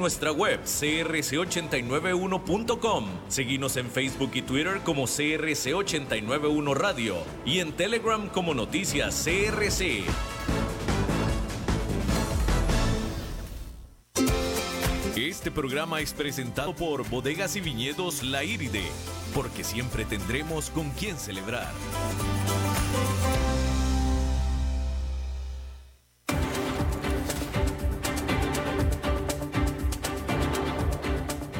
nuestra web crc891.com. Seguimos en Facebook y Twitter como CRC891 Radio y en Telegram como Noticias CRC. Este programa es presentado por Bodegas y Viñedos La Iride, porque siempre tendremos con quién celebrar.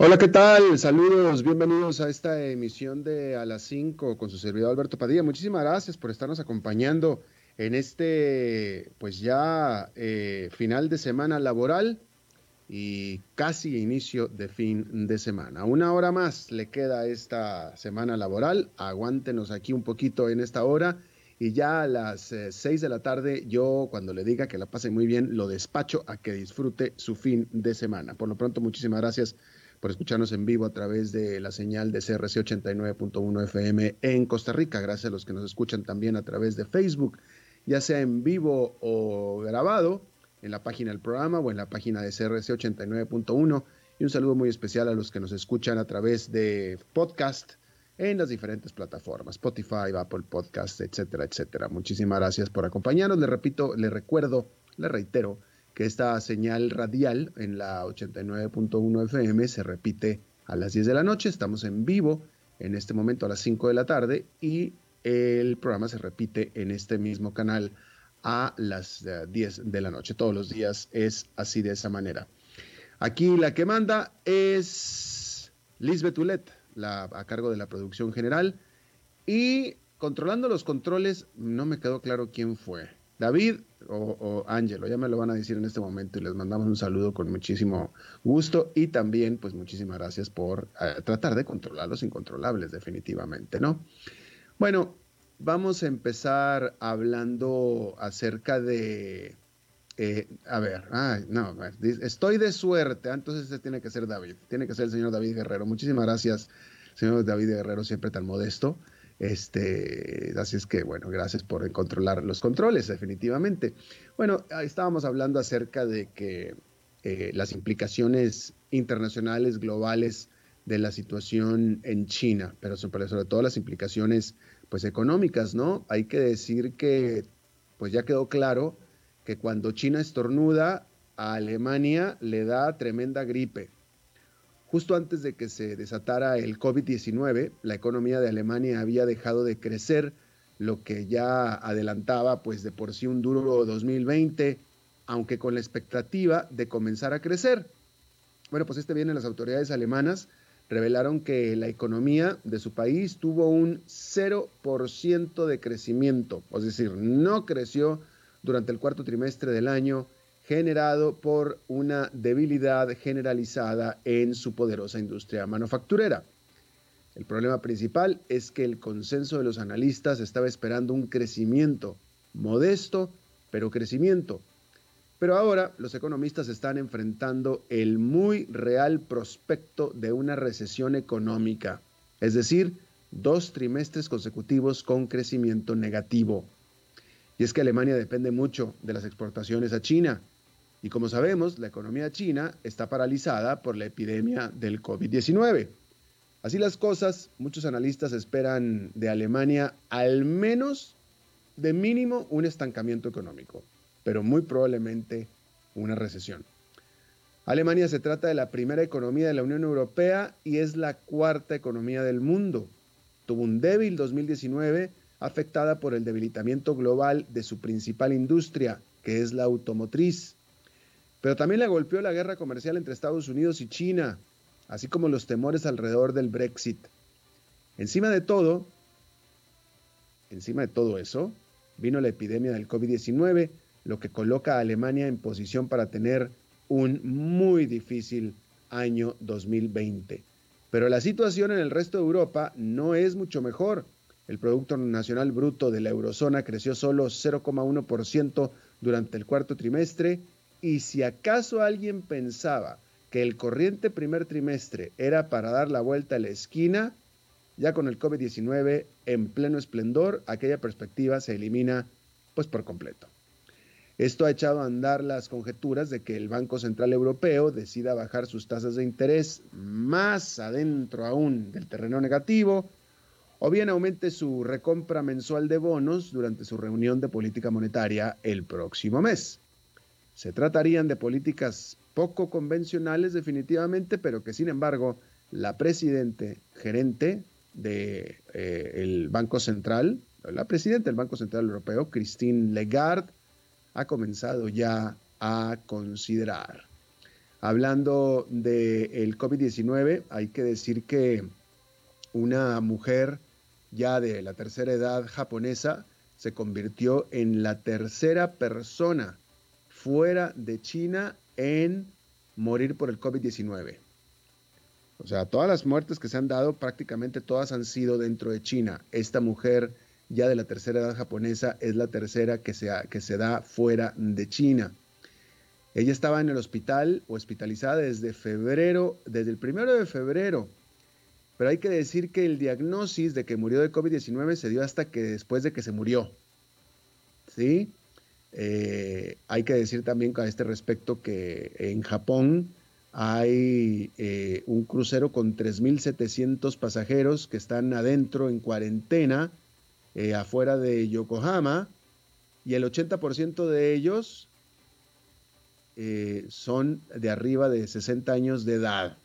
Hola, ¿qué tal? Saludos, bienvenidos a esta emisión de A las 5 con su servidor Alberto Padilla. Muchísimas gracias por estarnos acompañando en este, pues ya eh, final de semana laboral y casi inicio de fin de semana. Una hora más le queda esta semana laboral. Aguántenos aquí un poquito en esta hora. Y ya a las 6 eh, de la tarde, yo cuando le diga que la pase muy bien, lo despacho a que disfrute su fin de semana. Por lo pronto, muchísimas gracias por escucharnos en vivo a través de la señal de CRC 89.1 FM en Costa Rica. Gracias a los que nos escuchan también a través de Facebook, ya sea en vivo o grabado, en la página del programa o en la página de CRC 89.1. Y un saludo muy especial a los que nos escuchan a través de podcast en las diferentes plataformas, Spotify, Apple Podcast, etcétera, etcétera. Muchísimas gracias por acompañarnos. Le repito, le recuerdo, le reitero que esta señal radial en la 89.1 FM se repite a las 10 de la noche. Estamos en vivo en este momento a las 5 de la tarde y el programa se repite en este mismo canal a las 10 eh, de la noche. Todos los días es así de esa manera. Aquí la que manda es Lisbeth Ulet, la, a cargo de la producción general. Y controlando los controles, no me quedó claro quién fue. David o, Ángelo, ya me lo van a decir en este momento y les mandamos un saludo con muchísimo gusto y también pues muchísimas gracias por eh, tratar de controlar los incontrolables definitivamente, ¿no? Bueno, vamos a empezar hablando acerca de, eh, a ver, no, estoy de suerte, ah, entonces este tiene que ser David, tiene que ser el señor David Guerrero. Muchísimas gracias, señor David Guerrero, siempre tan modesto. Este, así es que, bueno, gracias por controlar los controles, definitivamente. Bueno, estábamos hablando acerca de que eh, las implicaciones internacionales, globales de la situación en China, pero sobre, sobre todo las implicaciones pues económicas, ¿no? Hay que decir que pues ya quedó claro que cuando China estornuda, a Alemania le da tremenda gripe. Justo antes de que se desatara el COVID-19, la economía de Alemania había dejado de crecer, lo que ya adelantaba pues de por sí un duro 2020, aunque con la expectativa de comenzar a crecer. Bueno, pues este viene las autoridades alemanas revelaron que la economía de su país tuvo un 0% de crecimiento, es decir, no creció durante el cuarto trimestre del año generado por una debilidad generalizada en su poderosa industria manufacturera. El problema principal es que el consenso de los analistas estaba esperando un crecimiento modesto, pero crecimiento. Pero ahora los economistas están enfrentando el muy real prospecto de una recesión económica, es decir, dos trimestres consecutivos con crecimiento negativo. Y es que Alemania depende mucho de las exportaciones a China, y como sabemos, la economía china está paralizada por la epidemia del COVID-19. Así las cosas, muchos analistas esperan de Alemania al menos de mínimo un estancamiento económico, pero muy probablemente una recesión. Alemania se trata de la primera economía de la Unión Europea y es la cuarta economía del mundo. Tuvo un débil 2019 afectada por el debilitamiento global de su principal industria, que es la automotriz. Pero también le golpeó la guerra comercial entre Estados Unidos y China, así como los temores alrededor del Brexit. Encima de todo, encima de todo eso, vino la epidemia del COVID-19, lo que coloca a Alemania en posición para tener un muy difícil año 2020. Pero la situación en el resto de Europa no es mucho mejor. El Producto Nacional Bruto de la Eurozona creció solo 0,1% durante el cuarto trimestre y si acaso alguien pensaba que el corriente primer trimestre era para dar la vuelta a la esquina, ya con el COVID-19 en pleno esplendor, aquella perspectiva se elimina pues por completo. Esto ha echado a andar las conjeturas de que el Banco Central Europeo decida bajar sus tasas de interés más adentro aún del terreno negativo, o bien aumente su recompra mensual de bonos durante su reunión de política monetaria el próximo mes. Se tratarían de políticas poco convencionales definitivamente, pero que sin embargo la presidente gerente del eh, Banco Central, la presidenta del Banco Central Europeo, Christine Lagarde, ha comenzado ya a considerar. Hablando del COVID-19, hay que decir que una mujer ya de la tercera edad japonesa se convirtió en la tercera persona fuera de China en morir por el COVID-19. O sea, todas las muertes que se han dado, prácticamente todas han sido dentro de China. Esta mujer ya de la tercera edad japonesa es la tercera que se, que se da fuera de China. Ella estaba en el hospital o hospitalizada desde febrero, desde el primero de febrero. Pero hay que decir que el diagnóstico de que murió de COVID-19 se dio hasta que después de que se murió. ¿Sí? Eh, hay que decir también a este respecto que en Japón hay eh, un crucero con 3.700 pasajeros que están adentro en cuarentena eh, afuera de Yokohama y el 80% de ellos son de arriba de 60 años de edad.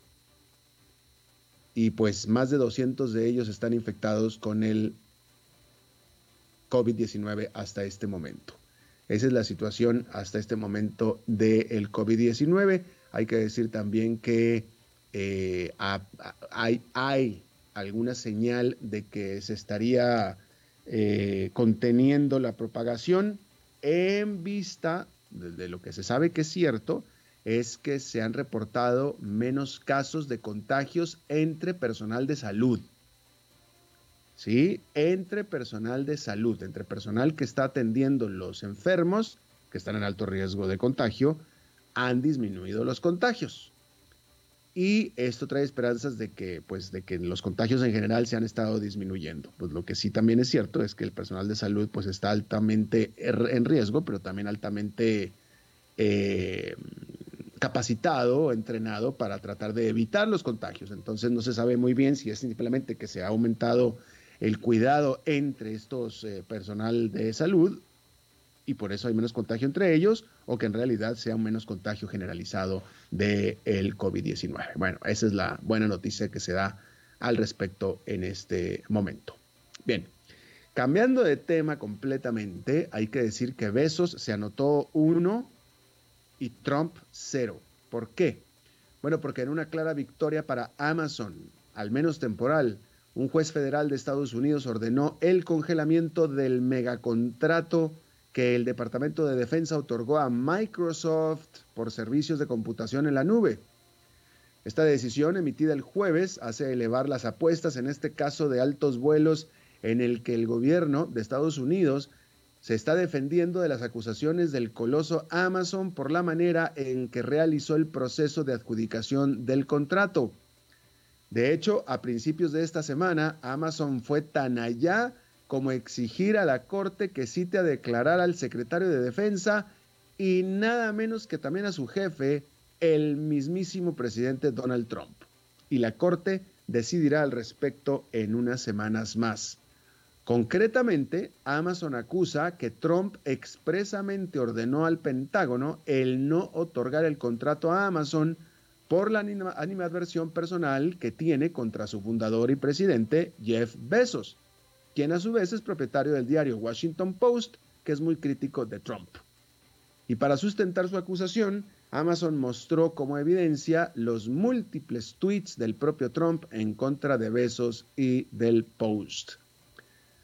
Y pues más de 200 de ellos están infectados con el COVID-19 hasta este momento. Esa es la situación hasta este momento del COVID-19. Hay que decir también que eh, hay, alguna señal de que se estaría eh, conteniendo la propagación en vista de lo que se sabe que es cierto, es que se han reportado menos casos de contagios entre personal de salud. ¿Sí? Entre personal de salud, entre personal que está atendiendo los enfermos, que están en alto riesgo de contagio, han disminuido los contagios. Y esto trae esperanzas de que, pues, de que los contagios en general se han estado disminuyendo. Pues lo que sí también es cierto es que el personal de salud, pues, está altamente en riesgo, pero también altamente eh, capacitado, entrenado para tratar de evitar los contagios. Entonces no se sabe muy bien si es simplemente que se ha aumentado el cuidado entre estos eh, personal de salud y por eso hay menos contagio entre ellos o que en realidad sea un menos contagio generalizado del el COVID-19. Bueno, esa es la buena noticia que se da al respecto en este momento. Bien, cambiando de tema completamente, hay que decir que Besos se anotó uno y Trump cero. ¿Por qué? Bueno, porque en una clara victoria para Amazon, al menos temporal, un juez federal de Estados Unidos ordenó el congelamiento del megacontrato que el Departamento de Defensa otorgó a Microsoft por servicios de computación en la nube. Esta decisión emitida el jueves hace elevar las apuestas en este caso de altos vuelos en el que el gobierno de Estados Unidos se está defendiendo de las acusaciones del coloso Amazon por la manera en que realizó el proceso de adjudicación del contrato. De hecho, a principios de esta semana, Amazon fue tan allá como exigir a la Corte que cite a declarar al secretario de Defensa y nada menos que también a su jefe, el mismísimo presidente Donald Trump. Y la Corte decidirá al respecto en unas semanas más. Concretamente, Amazon acusa que Trump expresamente ordenó al Pentágono el no otorgar el contrato a Amazon por la animadversión personal que tiene contra su fundador y presidente, Jeff Bezos, quien a su vez es propietario del diario Washington Post, que es muy crítico de Trump. Y para sustentar su acusación, Amazon mostró como evidencia los múltiples tweets del propio Trump en contra de Bezos y del Post.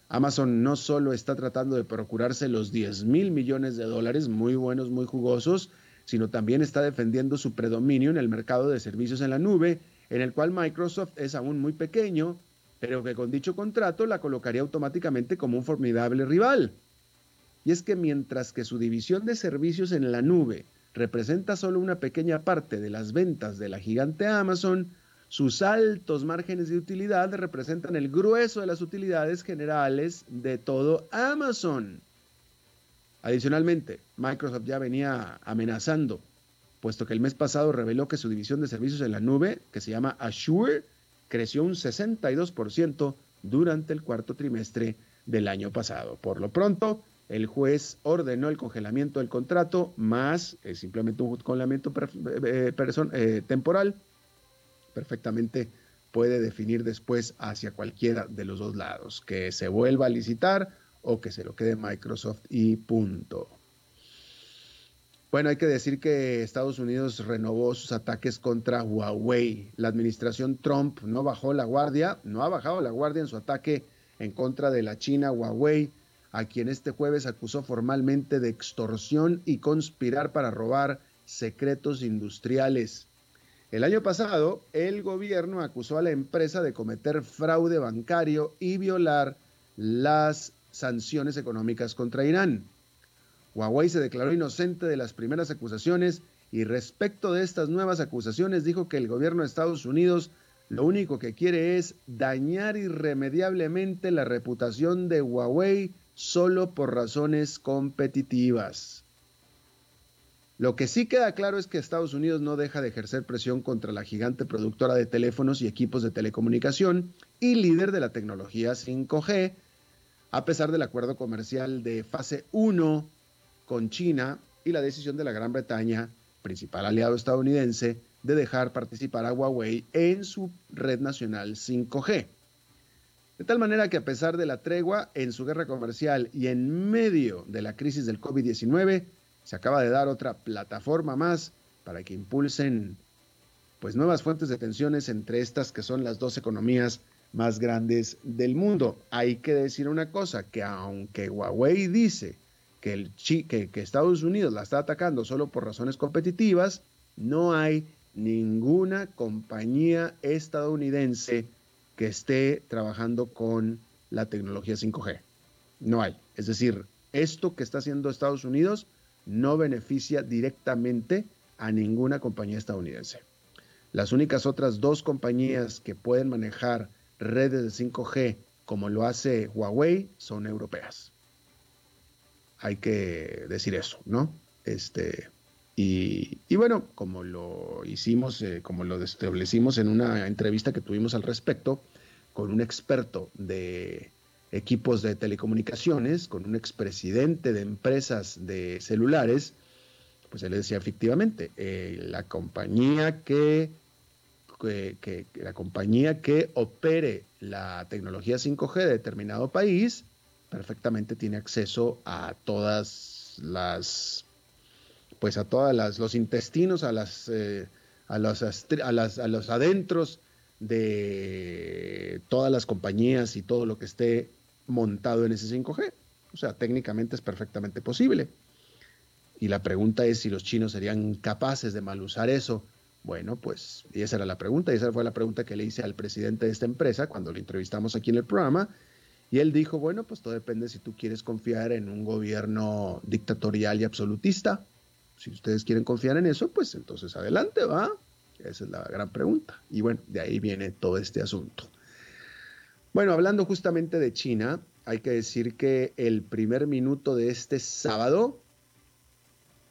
Amazon no solo está tratando de procurarse los 10 mil millones de dólares, muy buenos, muy jugosos, sino también está defendiendo su predominio en el mercado de servicios en la nube, en el cual Microsoft es aún muy pequeño, pero que con dicho contrato la colocaría automáticamente como un formidable rival. Y es que mientras que su división de servicios en la nube representa solo una pequeña parte de las ventas de la gigante Amazon, sus altos márgenes de utilidad representan el grueso de las utilidades generales de todo Amazon. Adicionalmente, Microsoft ya venía amenazando, puesto que el mes pasado reveló que su división de servicios en la nube, que se llama Azure, creció un 62% durante el cuarto trimestre del año pasado. Por lo pronto, el juez ordenó el congelamiento del contrato más simplemente un congelamiento eh, eh, temporal. Perfectamente puede definir después hacia cualquiera de los dos lados, que se vuelva a licitar o que se lo quede Microsoft y punto. Bueno, hay que decir que Estados Unidos renovó sus ataques contra Huawei. La administración Trump no bajó la guardia, no ha bajado la guardia en su ataque en contra de la China Huawei, a quien este jueves acusó formalmente de extorsión y conspirar para robar secretos industriales. El año pasado, el gobierno acusó a la empresa de cometer fraude bancario y violar las sanciones económicas contra Irán. Huawei se declaró inocente de las primeras acusaciones y respecto de estas nuevas acusaciones dijo que el gobierno de Estados Unidos lo único que quiere es dañar irremediablemente la reputación de Huawei solo por razones competitivas. Lo que sí queda claro es que Estados Unidos no deja de ejercer presión contra la gigante productora de teléfonos y equipos de telecomunicación y líder de la tecnología 5G, a pesar del acuerdo comercial de fase 1 con China y la decisión de la Gran Bretaña, principal aliado estadounidense, de dejar participar a Huawei en su red nacional 5G. De tal manera que a pesar de la tregua en su guerra comercial y en medio de la crisis del COVID-19, se acaba de dar otra plataforma más para que impulsen pues nuevas fuentes de tensiones entre estas que son las dos economías más grandes del mundo. Hay que decir una cosa, que aunque Huawei dice que, el, que, Estados Unidos la está atacando solo por razones competitivas, no hay ninguna compañía estadounidense que esté trabajando con la tecnología 5G. No hay. Es decir, esto que está haciendo Estados Unidos no beneficia directamente a ninguna compañía estadounidense. Las únicas otras dos compañías que pueden manejar redes de 5G como lo hace Huawei son europeas hay que decir eso, ¿no? Este, y, bueno, como lo hicimos, eh, como lo establecimos en una entrevista que tuvimos al respecto con un experto de equipos de telecomunicaciones, con un expresidente de empresas de celulares, pues él decía efectivamente, eh, la compañía que, que, la compañía que opere la tecnología 5G de determinado país perfectamente tiene acceso a todas las, pues a todas las, los intestinos, a las, eh, a los, a, las, a los adentros de todas las compañías y todo lo que esté montado en ese 5G. O sea, técnicamente es perfectamente posible. Y la pregunta es si los chinos serían capaces de mal usar eso. Bueno, pues y esa era la pregunta, y esa fue la pregunta que le hice al presidente de esta empresa cuando lo entrevistamos aquí en el programa, y él dijo, bueno, pues todo depende si tú quieres confiar en un gobierno dictatorial y absolutista. Si ustedes quieren confiar en eso, pues entonces adelante, va. Esa es la gran pregunta. Y bueno, de ahí viene todo este asunto. Bueno, hablando justamente de China, hay que decir que el primer minuto de este sábado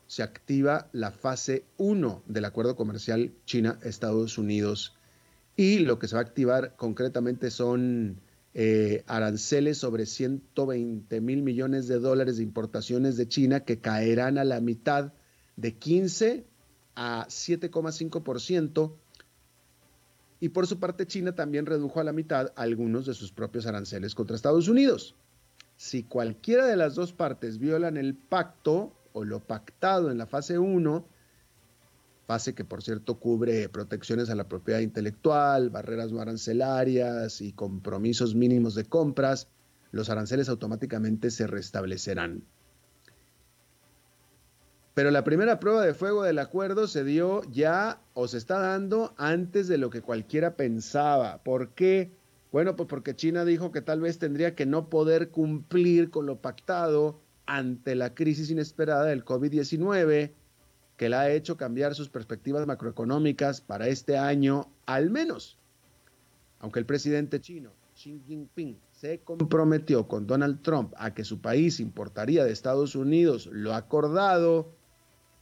se activa la fase 1 del acuerdo comercial China-Estados Unidos. Y lo que se va a activar concretamente son eh, aranceles sobre 120 mil millones de dólares de importaciones de China que caerán a la mitad de 15 a 7,5%. Y por su parte, China también redujo a la mitad algunos de sus propios aranceles contra Estados Unidos. Si cualquiera de las dos partes violan el pacto o lo pactado en la fase 1, fase que por cierto cubre protecciones a la propiedad intelectual, barreras no arancelarias y compromisos mínimos de compras, los aranceles automáticamente se restablecerán. Pero la primera prueba de fuego del acuerdo se dio ya o se está dando antes de lo que cualquiera pensaba. ¿Por qué? Bueno, pues porque China dijo que tal vez tendría que no poder cumplir con lo pactado ante la crisis inesperada del COVID-19, que la ha hecho cambiar sus perspectivas macroeconómicas para este año al menos. Aunque el presidente chino, Xi Jinping, se comprometió con Donald Trump a que su país importaría de Estados Unidos lo acordado,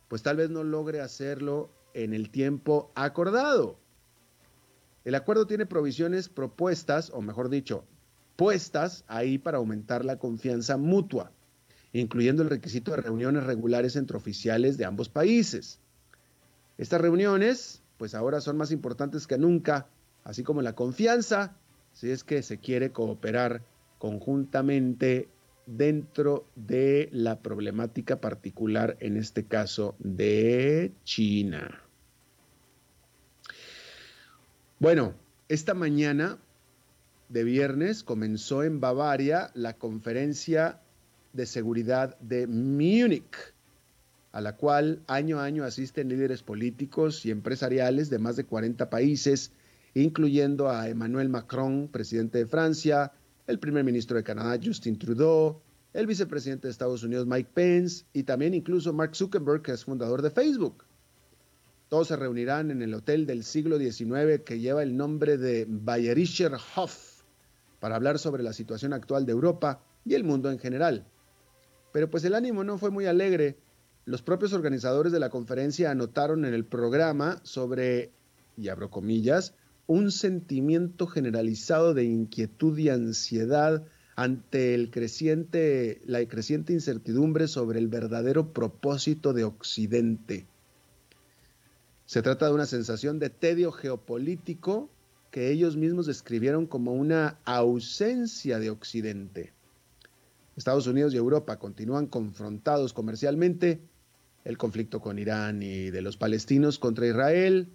pues tal vez no logre hacerlo en el tiempo acordado. El acuerdo tiene provisiones propuestas, o mejor dicho, puestas ahí para aumentar la confianza mutua, incluyendo el requisito de reuniones regulares entre oficiales de ambos países. Estas reuniones, pues ahora son más importantes que nunca, así como la confianza, si es que se quiere cooperar conjuntamente dentro de la problemática particular, en este caso de China. Bueno, esta mañana de viernes comenzó en Bavaria la conferencia de seguridad de Múnich, a la cual año a año asisten líderes políticos y empresariales de más de 40 países, incluyendo a Emmanuel Macron, presidente de Francia, el primer ministro de Canadá, Justin Trudeau, el vicepresidente de Estados Unidos, Mike Pence, y también incluso Mark Zuckerberg, que es fundador de Facebook. Todos se reunirán en el hotel del siglo XIX que lleva el nombre de Bayerischer Hof para hablar sobre la situación actual de Europa y el mundo en general. Pero pues el ánimo no fue muy alegre. Los propios organizadores de la conferencia anotaron en el programa sobre, y abro comillas, un sentimiento generalizado de inquietud y ansiedad ante el creciente, la creciente incertidumbre sobre el verdadero propósito de Occidente. Se trata de una sensación de tedio geopolítico que ellos mismos describieron como una ausencia de Occidente. Estados Unidos y Europa continúan confrontados comercialmente, el conflicto con Irán y de los palestinos contra Israel,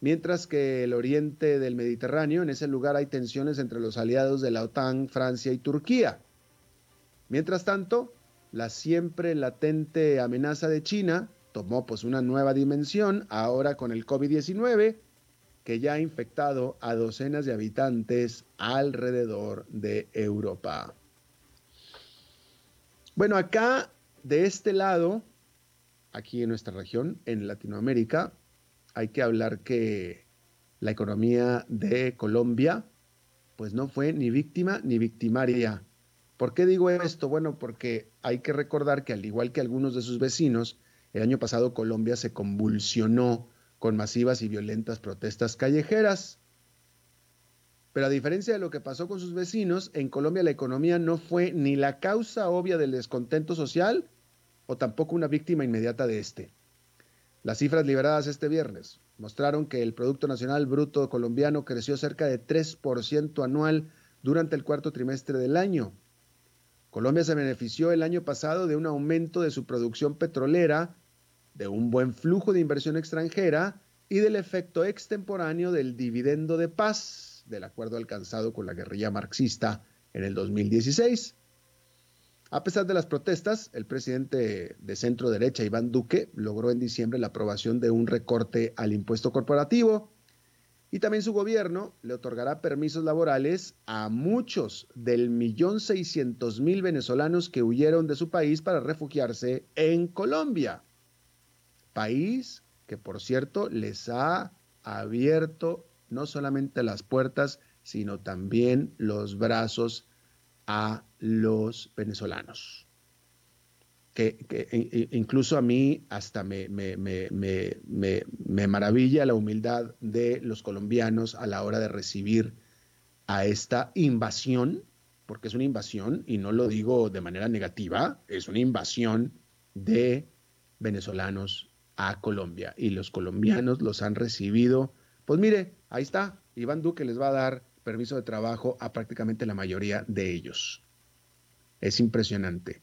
mientras que el oriente del Mediterráneo, en ese lugar hay tensiones entre los aliados de la OTAN, Francia y Turquía. Mientras tanto, la siempre latente amenaza de China tomó pues una nueva dimensión ahora con el COVID-19 que ya ha infectado a docenas de habitantes alrededor de Europa. Bueno, acá de este lado, aquí en nuestra región, en Latinoamérica, hay que hablar que la economía de Colombia, pues no fue ni víctima ni victimaria. ¿Por qué digo esto? Bueno, porque hay que recordar que al igual que algunos de sus vecinos, el año pasado Colombia se convulsionó con masivas y violentas protestas callejeras. Pero a diferencia de lo que pasó con sus vecinos, en Colombia la economía no fue ni la causa obvia del descontento social o tampoco una víctima inmediata de este. Las cifras liberadas este viernes mostraron que el Producto Nacional Bruto colombiano creció cerca de 3% anual durante el cuarto trimestre del año. Colombia se benefició el año pasado de un aumento de su producción petrolera, de un buen flujo de inversión extranjera y del efecto extemporáneo del dividendo de paz del acuerdo alcanzado con la guerrilla marxista en el 2016. A pesar de las protestas, el presidente de centro derecha, Iván Duque, logró en diciembre la aprobación de un recorte al impuesto corporativo y también su gobierno le otorgará permisos laborales a muchos del millón seiscientos mil venezolanos que huyeron de su país para refugiarse en Colombia. País que, por cierto, les ha abierto no solamente las puertas, sino también los brazos a los venezolanos. Que, incluso a mí hasta me, me, me, maravilla la humildad de los colombianos a la hora de recibir a esta invasión, porque es una invasión, y no lo digo de manera negativa, es una invasión de venezolanos a Colombia. Y los colombianos los han recibido. Pues mire, ahí está, Iván Duque les va a dar permiso de trabajo a prácticamente la mayoría de ellos. Es impresionante.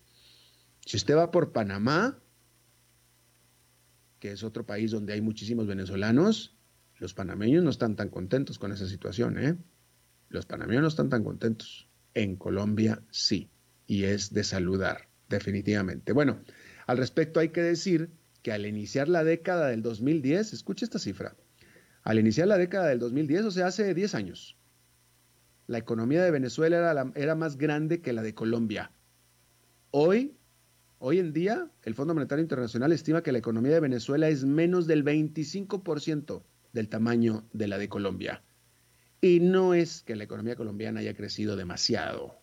Si usted va por Panamá, que es otro país donde hay muchísimos venezolanos, los panameños no están tan contentos con esa situación, ¿eh? Los panameños no están tan contentos. En Colombia sí, y es de saludar, definitivamente. Bueno, al respecto hay que decir que al iniciar la década del 2010, escuche esta cifra, al iniciar la década del 2010, o sea, hace 10 años, la economía de Venezuela era, era más grande que la de Colombia. Hoy, hoy en día, el Fondo Monetario Internacional estima que la economía de Venezuela es menos del 25% del tamaño de la de Colombia. Y no es que la economía colombiana haya crecido demasiado.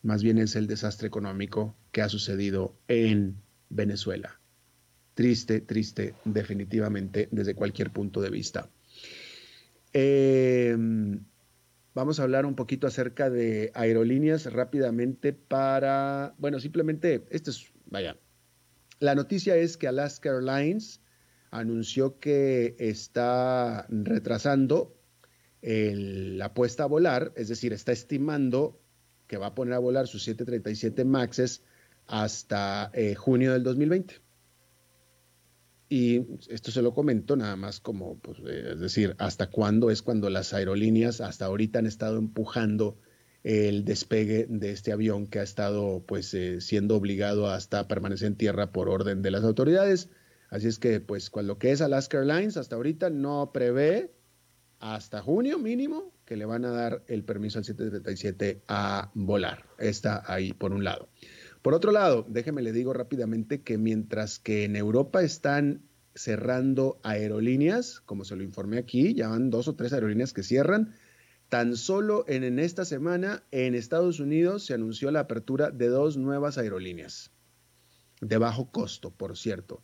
Más bien es el desastre económico que ha sucedido en Venezuela. Triste, triste, definitivamente, desde cualquier punto de vista. Em, vamos a hablar un poquito acerca de aerolíneas rápidamente para, bueno, simplemente, esto es, vaya, la noticia es que Alaska Airlines anunció que está retrasando la puesta a volar, es decir, está estimando que va a poner a volar sus 737 Maxes hasta eh, junio del 2020. Y esto se lo comento nada más como, pues, eh, es decir, hasta cuándo es cuando las aerolíneas hasta ahorita han estado empujando el despegue de este avión que ha estado pues eh, siendo obligado hasta permanecer en tierra por orden de las autoridades. Así es que pues con lo que es Alaska Airlines hasta ahorita no prevé hasta junio mínimo que le van a dar el permiso al 737 a volar. Está ahí por un lado. Por otro lado, déjeme le digo rápidamente que mientras que en Europa están cerrando aerolíneas, como se lo informé aquí, ya van dos o tres aerolíneas que cierran, tan solo en, en esta semana en Estados Unidos se anunció la apertura de dos nuevas aerolíneas, de bajo costo, por cierto,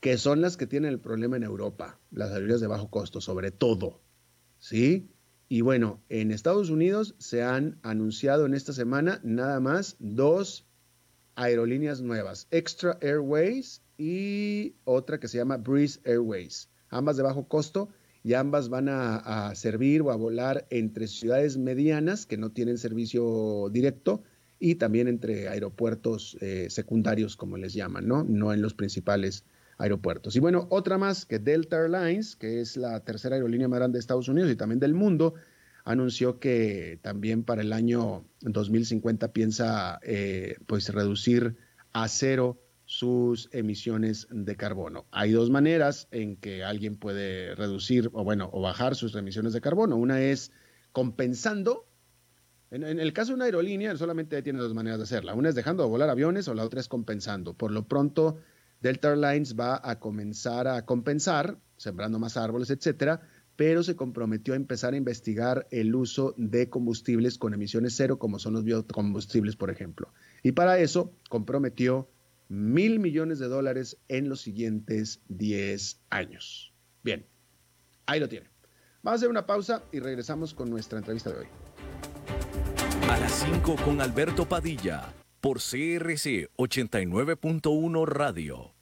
que son las que tienen el problema en Europa, las aerolíneas de bajo costo, sobre todo, ¿sí? Y bueno, en Estados Unidos se han anunciado en esta semana nada más dos aerolíneas nuevas, Extra Airways y otra que se llama Breeze Airways, ambas de bajo costo y ambas van a, servir o a volar entre ciudades medianas que no tienen servicio directo y también entre aeropuertos eh, secundarios, como les llaman, ¿no? No en los principales aeropuertos. Y bueno, otra más que Delta Airlines, que es la tercera aerolínea más grande de Estados Unidos y también del mundo, anunció que también para el año 2050 piensa eh, pues reducir a cero sus emisiones de carbono. Hay dos maneras en que alguien puede reducir o bueno o bajar sus emisiones de carbono. Una es compensando. En, en, el caso de una aerolínea solamente tiene dos maneras de hacerla. Una es dejando de volar aviones o la otra es compensando. Por lo pronto Delta Airlines va a comenzar a compensar, sembrando más árboles, etcétera, pero se comprometió a empezar a investigar el uso de combustibles con emisiones cero, como son los biocombustibles, por ejemplo. Y para eso comprometió mil millones de dólares en los siguientes 10 años. Bien, ahí lo tiene. Vamos a hacer una pausa y regresamos con nuestra entrevista de hoy. A las 5 con Alberto Padilla por CRC 89.1 Radio.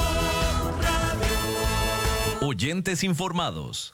Oyentes informados.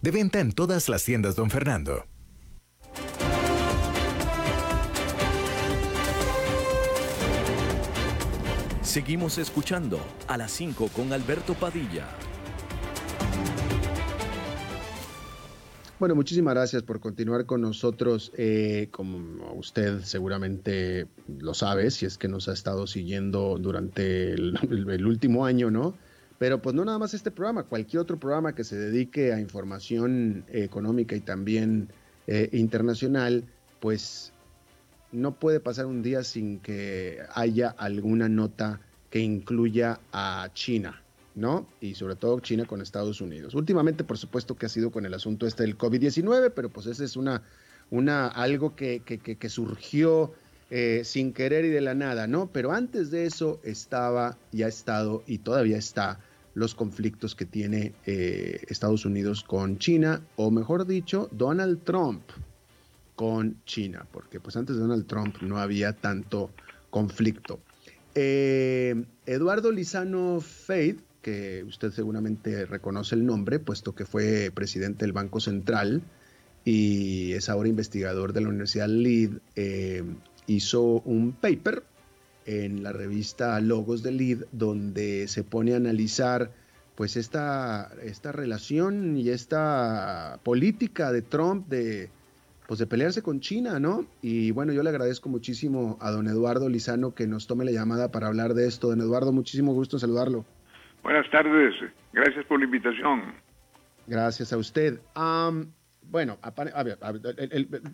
De venta en todas las tiendas, don Fernando. Seguimos escuchando a las 5 con Alberto Padilla. Bueno, muchísimas gracias por continuar con nosotros. Eh, como usted seguramente lo sabe, si es que nos ha estado siguiendo durante el, último año, ¿no? Pero pues no nada más este programa, cualquier otro programa que se dedique a información económica y también eh, internacional, pues no puede pasar un día sin que haya alguna nota que incluya a China. ¿no? Y sobre todo China con Estados Unidos. Últimamente, por supuesto, que ha sido con el asunto este del COVID-19, pero pues ese es una, una algo que, que, surgió eh, sin querer y de la nada, ¿no? Pero antes de eso estaba, ya ha estado y todavía está los conflictos que tiene eh, Estados Unidos con China, o mejor dicho, Donald Trump con China, porque pues antes de Donald Trump no había tanto conflicto. Eh, Eduardo Lizano Faith, que usted seguramente reconoce el nombre, puesto que fue presidente del Banco Central y es ahora investigador de la Universidad Lead, eh, hizo un paper en la revista Logos de Lead donde se pone a analizar pues esta, esta relación y esta política de Trump de, pues de pelearse con China, ¿no? Y bueno, yo le agradezco muchísimo a don Eduardo Lizano que nos tome la llamada para hablar de esto. Don Eduardo, muchísimo gusto en saludarlo. Buenas tardes, gracias por la invitación. Gracias a usted. bueno, a, ver,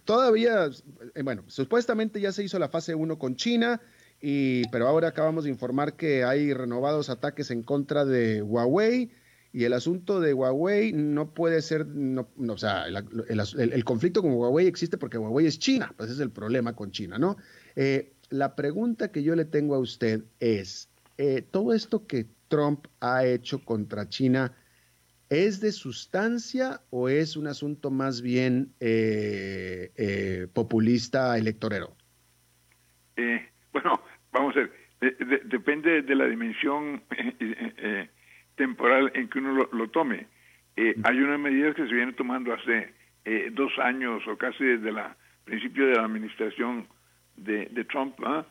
todavía, eh, bueno, supuestamente ya se hizo la fase 1 con China, y, pero ahora acabamos de informar que hay renovados ataques en contra de Huawei. Y el asunto de Huawei no puede ser, no, o sea, el, conflicto con Huawei existe porque Huawei es China, pues es el problema con China, ¿no? Eh, la pregunta que yo le tengo a usted es, eh, todo esto que Trump ha hecho contra China es de sustancia o es un asunto más bien eh, eh, populista electorero? Bueno, vamos a ver, depende de la dimensión temporal en que uno lo, tome. hay unas medidas que se vienen tomando hace dos años o casi desde el principio de la administración de, Trump ¿ah?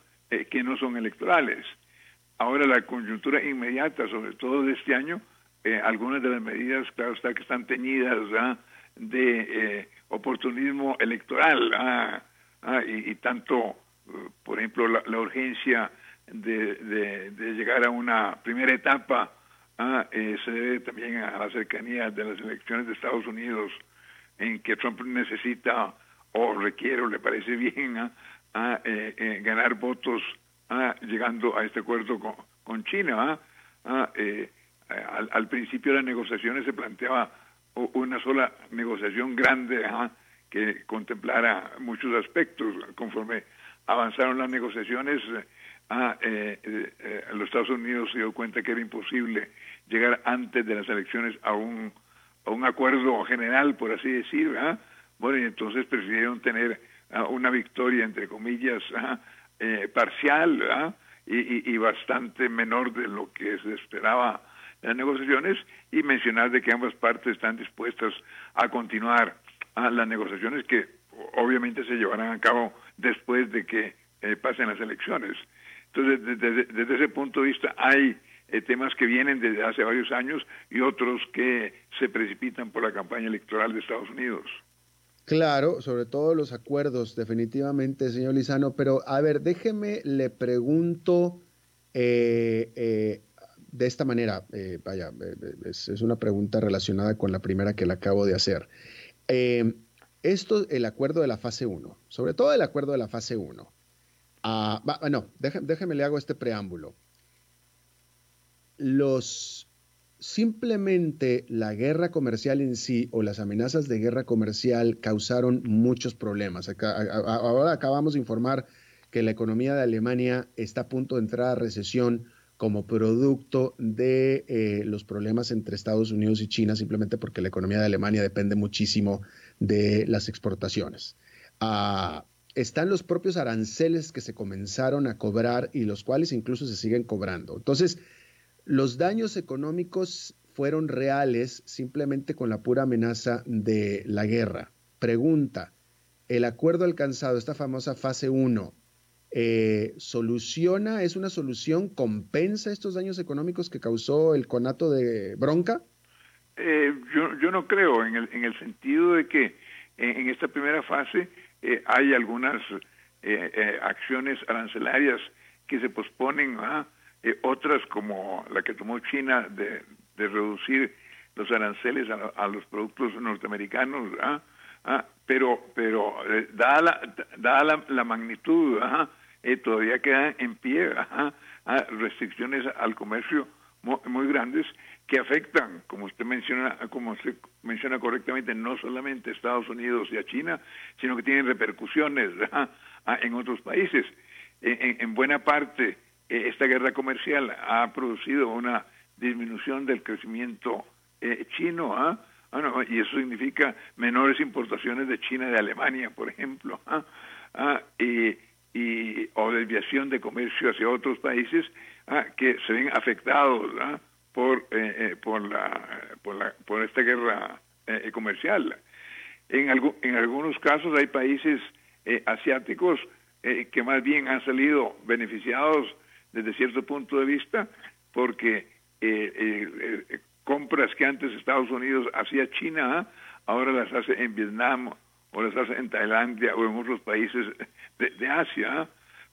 que no son electorales. Ahora la coyuntura inmediata, sobre todo de este año, eh, algunas de las medidas, claro está, que están teñidas de eh, oportunismo electoral ¿ah? ¿Ah? y, tanto, eh, por ejemplo, la, urgencia de, llegar a una primera etapa ¿ah? se debe también a la cercanía de las elecciones de Estados Unidos en que Trump necesita o requiere o le parece bien ganar votos ah, llegando a este acuerdo con, China. Ah, eh, al, principio de las negociaciones se planteaba una sola negociación grande que contemplara muchos aspectos. Conforme avanzaron las negociaciones, ah, eh, eh, los Estados Unidos se dio cuenta que era imposible llegar antes de las elecciones a un, a un acuerdo general, por así decir. Bueno, y entonces prefirieron tener una victoria, entre comillas, eh, parcial y, bastante menor de lo que se esperaba en las negociaciones y mencionar de que ambas partes están dispuestas a continuar a las negociaciones que obviamente se llevarán a cabo después de que eh, pasen las elecciones. Entonces, desde, ese punto de vista hay eh, temas que vienen desde hace varios años y otros que se precipitan por la campaña electoral de Estados Unidos. Claro, sobre todo los acuerdos, definitivamente, señor Lizano. Pero, a ver, déjeme, le pregunto eh, eh, de esta manera. Eh, vaya, es, una pregunta relacionada con la primera que le acabo de hacer. Esto, el acuerdo de la fase 1, sobre todo el acuerdo de la fase 1. Ah, no, déjeme, déjeme le hago este preámbulo. Los simplemente la guerra comercial en sí o las amenazas de guerra comercial causaron muchos problemas. ahora acabamos de informar que la economía de Alemania está a punto de entrar a recesión como producto de eh, los problemas entre Estados Unidos y China, simplemente porque la economía de Alemania depende muchísimo de las exportaciones. Ah, están los propios aranceles que se comenzaron a cobrar y los cuales incluso se siguen cobrando. Entonces, los daños económicos fueron reales simplemente con la pura amenaza de la guerra. Pregunta, ¿el acuerdo alcanzado, esta famosa fase 1, eh, ¿soluciona, es una solución, compensa estos daños económicos que causó el conato de bronca? Eh, yo, yo no creo, en el, en el sentido de que en, esta primera fase eh, hay algunas acciones arancelarias que se posponen, ¿ah? otras como la que tomó China de, de reducir los aranceles a, los productos norteamericanos, ¿ah? Ah, pero pero eh, dada la, la, magnitud, eh, todavía quedan en pie restricciones al comercio muy, grandes que afectan, como usted menciona, como usted menciona correctamente, no solamente a Estados Unidos y a China, sino que tienen repercusiones en otros países. En, buena parte, eh, esta guerra comercial ha producido una disminución del crecimiento chino, ¿ah? Ah, y eso significa menores importaciones de China de Alemania, por ejemplo, ¿ah? Ah, y, y, o desviación de comercio hacia otros países que se ven afectados por, eh, eh, por, la, por, la, por esta guerra eh, comercial. En, en algunos casos hay países asiáticos que más bien han salido beneficiados desde cierto punto de vista porque compras que antes Estados Unidos hacía China, ahora las hace en Vietnam o las hace en Tailandia o en otros países de, Asia.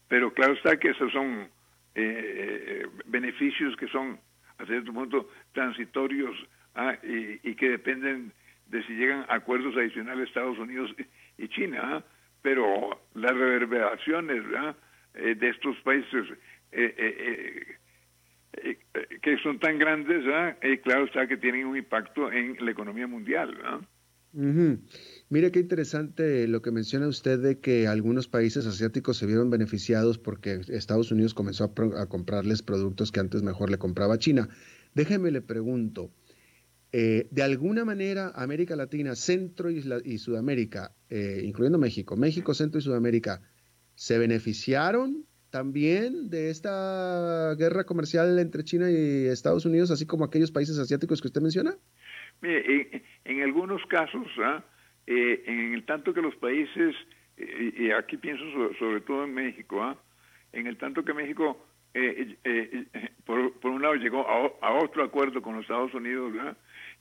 Pero claro está que esos son eh, beneficios que son a cierto punto transitorios ¿ah? y, que dependen de si llegan acuerdos adicionales Estados Unidos y China. ¿ah? Pero las reverberaciones eh, de estos países eh, eh, que son tan grandes, eh, claro está que tienen un impacto en la economía mundial. Mire qué interesante lo que menciona usted de que algunos países asiáticos se vieron beneficiados porque Estados Unidos comenzó a, comprarles productos que antes mejor le compraba China. Déjeme le pregunto, eh, de alguna manera América Latina, Centro y, y Sudamérica, incluyendo México, México, Centro y Sudamérica, ¿se beneficiaron también de esta guerra comercial entre China y Estados Unidos, así como aquellos países asiáticos que usted menciona? Mire, en, algunos casos, ¿ah? Eh, en el tanto que los países, eh, y aquí pienso sobre, todo en México, ¿ah? en el tanto que México, eh, por, un lado, llegó a, otro acuerdo con los Estados Unidos,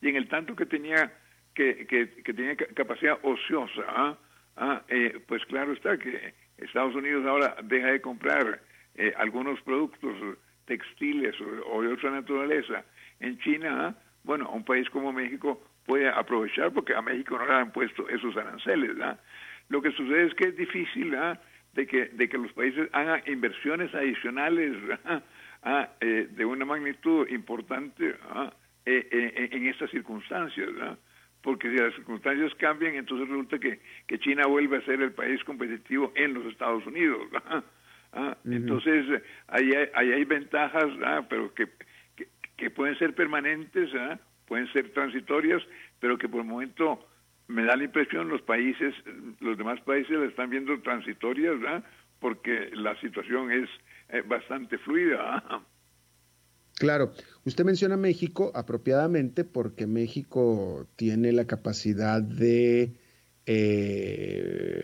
y en el tanto que tenía que, que, tenía capacidad ociosa, ¿ah? pues claro está que Estados Unidos ahora deja de comprar eh, algunos productos textiles o, de otra naturaleza en China, ¿ah? bueno, un país como México puede aprovechar porque a México no le han puesto esos aranceles. ¿ah? Lo que sucede es que es difícil ¿ah? de, que, de que los países hagan inversiones adicionales eh, de una magnitud importante eh, en estas circunstancias porque si las circunstancias cambian, entonces resulta que, que China vuelve a ser el país competitivo en los Estados Unidos. ¿Ah? Entonces, ahí hay, hay ventajas, ¿ah? pero que, que, pueden ser permanentes, ¿ah? Pueden ser transitorias, pero que por el momento me da la impresión los países, los demás países la están viendo transitorias, porque la situación es eh, bastante fluida. Claro, usted menciona México apropiadamente porque México tiene la capacidad de, eh,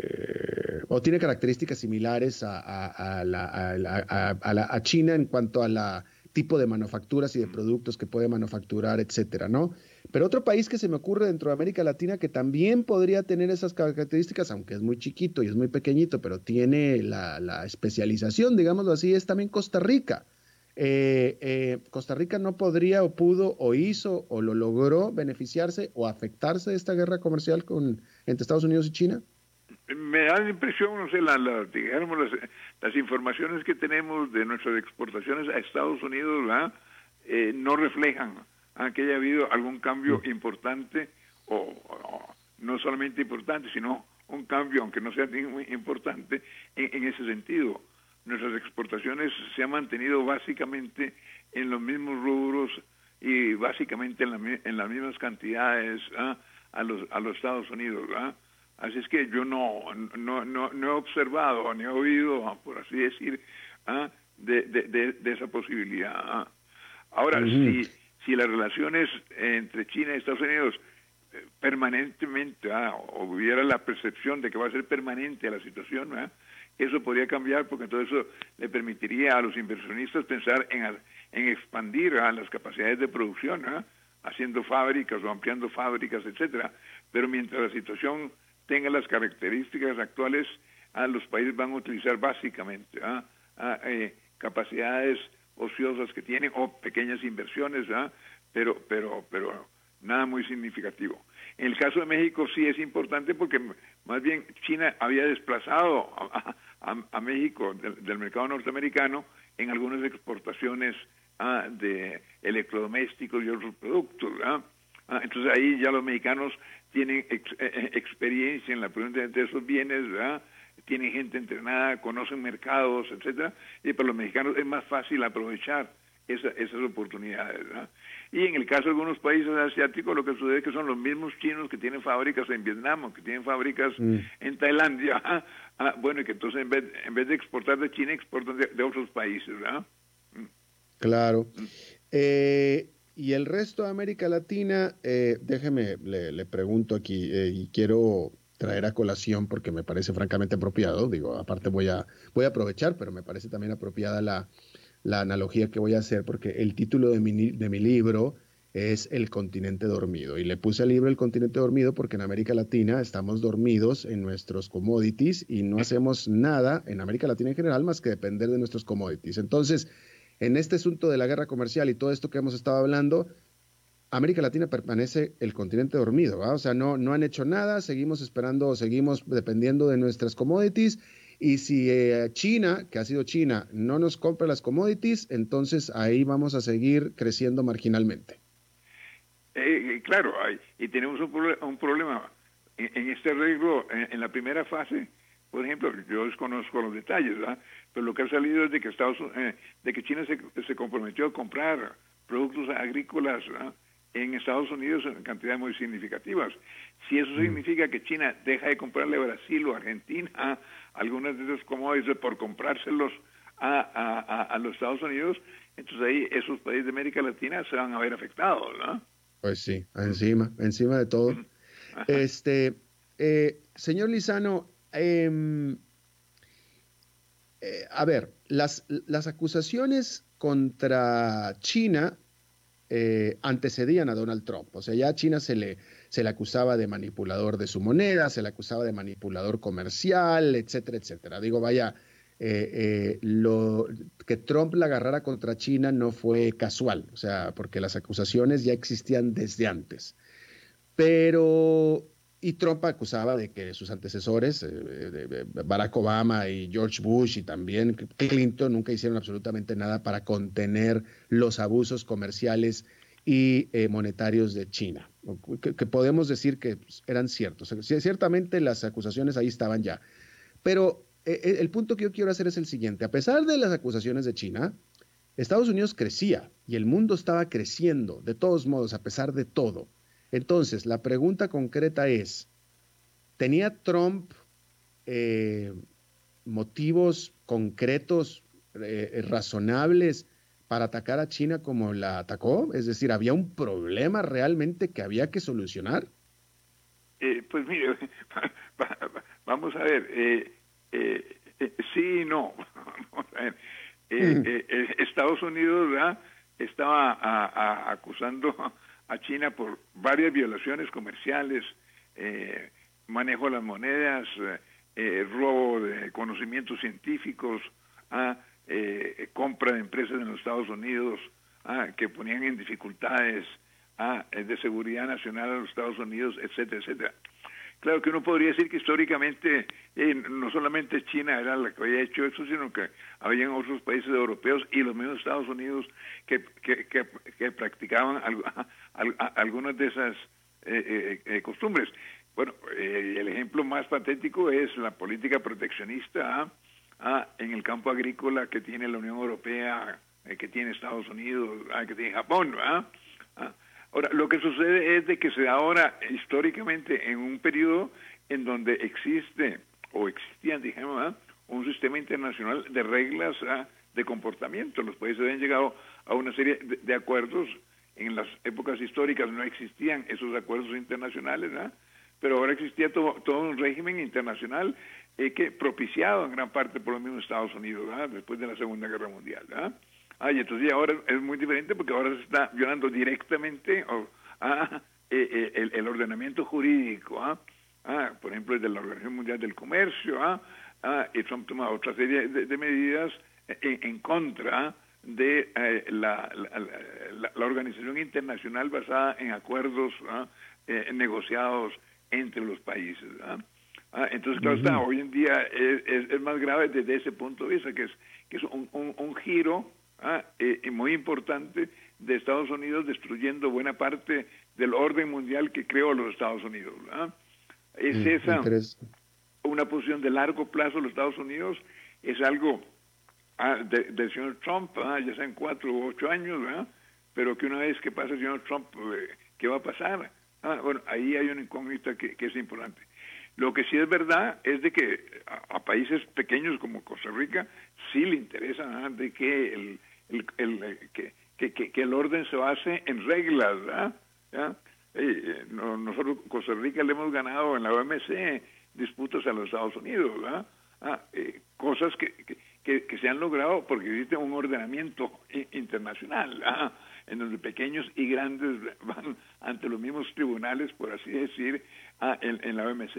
o tiene características similares a, a, China en cuanto a la tipo de manufacturas y de productos que puede manufacturar, etcétera, ¿no? Pero otro país que se me ocurre dentro de América Latina que también podría tener esas características, aunque es muy chiquito y es muy pequeñito, pero tiene la, la especialización, digámoslo así, es también Costa Rica. Eh, eh, Costa Rica no podría o pudo o hizo o lo logró beneficiarse o afectarse de esta guerra comercial con, entre Estados Unidos y China? Me da la impresión, no sé, la, digamos, las, informaciones que tenemos de nuestras exportaciones a Estados Unidos eh, no reflejan que haya habido algún cambio importante o, no solamente importante, sino un cambio, aunque no sea muy importante, en ese sentido nuestras exportaciones se han mantenido básicamente en los mismos rubros y básicamente en, las mismas cantidades ¿ah? a los a los Estados Unidos ¿ah? Así es que yo no no no, no he observado ni he oído por así decir ¿ah? de, de, de, esa posibilidad ahora si si las relaciones entre China y Estados Unidos permanentemente, ah, o hubiera la percepción de que va a ser permanente la situación, eso podría cambiar porque todo eso le permitiría a los inversionistas pensar en, en expandir las capacidades de producción, haciendo fábricas o ampliando fábricas, etcétera. Pero mientras la situación tenga las características actuales, los países van a utilizar básicamente eh, capacidades ociosas que tienen o pequeñas inversiones, pero pero pero nada muy significativo. En el caso de México sí es importante porque más bien China había desplazado a, México del, mercado norteamericano en algunas exportaciones ah, de electrodomésticos y otros productos. Ah, entonces ahí ya los mexicanos tienen eh, eh, experiencia en la producción de esos bienes, ¿verdad? tienen gente entrenada, conocen mercados, etcétera, y para los mexicanos es más fácil aprovechar esas oportunidades. Y en el caso de algunos países asiáticos, lo que sucede es que son los mismos chinos que tienen fábricas en Vietnam, que tienen fábricas mm. en Tailandia. Ah, bueno, y que entonces en vez, en vez de exportar de China, exportan de, otros países. Mm. Claro. Mm. Eh, y el resto de América Latina, eh, déjeme, le, pregunto aquí, eh, y quiero traer a colación porque me parece francamente apropiado. Digo, aparte voy a, voy a aprovechar, pero me parece también apropiada la, la analogía que voy a hacer porque el título de mi, de mi libro es El continente dormido. Y le puse al libro El continente dormido porque en América Latina estamos dormidos en nuestros commodities y no hacemos nada en América Latina en general más que depender de nuestros commodities. Entonces, en este asunto de la guerra comercial y todo esto que hemos estado hablando, América Latina permanece el continente dormido, ¿va? o sea, no, no han hecho nada, seguimos esperando, seguimos dependiendo de nuestras commodities y si eh, China, que ha sido China, no nos compra las commodities, entonces ahí vamos a seguir creciendo marginalmente. Eh, claro, hay, y tenemos un, problema en, este arreglo, en, la primera fase, por ejemplo, yo desconozco los detalles, ¿verdad? pero lo que ha salido es de que Estados, de que China se, se comprometió a comprar productos agrícolas ¿verdad? en Estados Unidos en cantidades muy significativas. Si eso mm. significa que China deja de comprarle a Brasil o Argentina algunas de esos commodities por comprárselos a, los Estados Unidos, entonces ahí esos países de América Latina se van a ver afectados, ¿no? Pues sí, encima, encima de todo. Este, eh, señor Lizano, em, eh, a ver, las, las acusaciones contra China eh, antecedían a Donald Trump. O sea, ya a China se le, se le acusaba de manipulador de su moneda, se le acusaba de manipulador comercial, etcétera, etcétera. Digo, vaya, eh, lo, que Trump la agarrara contra China no fue casual, o sea, porque las acusaciones ya existían desde antes. Pero y Trump acusaba de que sus antecesores, Barack Obama y George Bush y también Clinton, nunca hicieron absolutamente nada para contener los abusos comerciales y eh, monetarios de China, que, podemos decir que eran ciertos. Ciertamente las acusaciones ahí estaban ya. Pero eh, eh, el punto que yo quiero hacer es el siguiente. A pesar de las acusaciones de China, Estados Unidos crecía y el mundo estaba creciendo, de todos modos, a pesar de todo. Entonces, la pregunta concreta es, ¿tenía Trump eh, motivos concretos, eh, razonables para atacar a China como la atacó? Es decir, ¿había un problema realmente que había que solucionar? Eh, pues mire, vamos a ver, sí y no. Mm. Estados Unidos estaba acusando a China por varias violaciones comerciales, eh, manejo de las monedas, eh, eh, robo de conocimientos científicos, ah, compra de empresas en los Estados Unidos ah, que ponían en dificultades ah, de seguridad nacional a los Estados Unidos, etcétera, etcétera. Claro que uno podría decir que históricamente eh, no solamente China era la que había hecho eso, sino que habían otros países europeos y los mismos Estados Unidos que, que, practicaban algunas de esas eh, eh, costumbres. Bueno, el ejemplo más patético es la política proteccionista ¿ah? ¿Ah? en el campo agrícola que tiene la Unión Europea, que tiene Estados Unidos, ¿ah? que tiene Japón. ¿ah? Ahora, lo que sucede es de que se da ahora históricamente en un periodo en donde existe o existían, digamos, un sistema internacional de reglas ¿ah? de comportamiento. Los países han llegado a una serie de, acuerdos en las épocas históricas no existían esos acuerdos internacionales, pero ahora existía todo, un régimen internacional eh, que propiciado en gran parte por los mismos Estados Unidos, después de la Segunda Guerra Mundial. Ah, y entonces ahora es muy diferente porque ahora se está violando directamente a, eh, eh, el, el, ordenamiento jurídico, ¿ah? Ah, por ejemplo, desde la Organización Mundial del Comercio, ¿ah? Ah, y Trump toma otra serie de, medidas en, contra de eh, la, la, organización internacional basada en acuerdos eh, negociados entre los países. entonces, claro está, hoy en día es, es, más grave desde ese punto de vista, que es, que es un, un, giro eh, muy importante de Estados Unidos destruyendo buena parte del orden mundial que creó los Estados Unidos. Es mm, esa una posición de largo plazo de los Estados Unidos, es algo ah, del señor Trump, ah, ya sean cuatro u ocho años, pero que una vez que pase el señor Trump, eh, ¿qué va a pasar? Ah, bueno, ahí hay una incógnita que, es importante. Lo que sí es verdad es de que a, países pequeños como Costa Rica sí le interesa de que el, el, el que, que, que, el orden se base en reglas, ¿ya? Eh, nosotros, Costa Rica, le hemos ganado en la OMC disputas a los Estados Unidos, ah, eh, cosas que, que, que, se han logrado porque existe un ordenamiento internacional, en donde pequeños y grandes van ante los mismos tribunales, por así decir, ah, en, la OMC.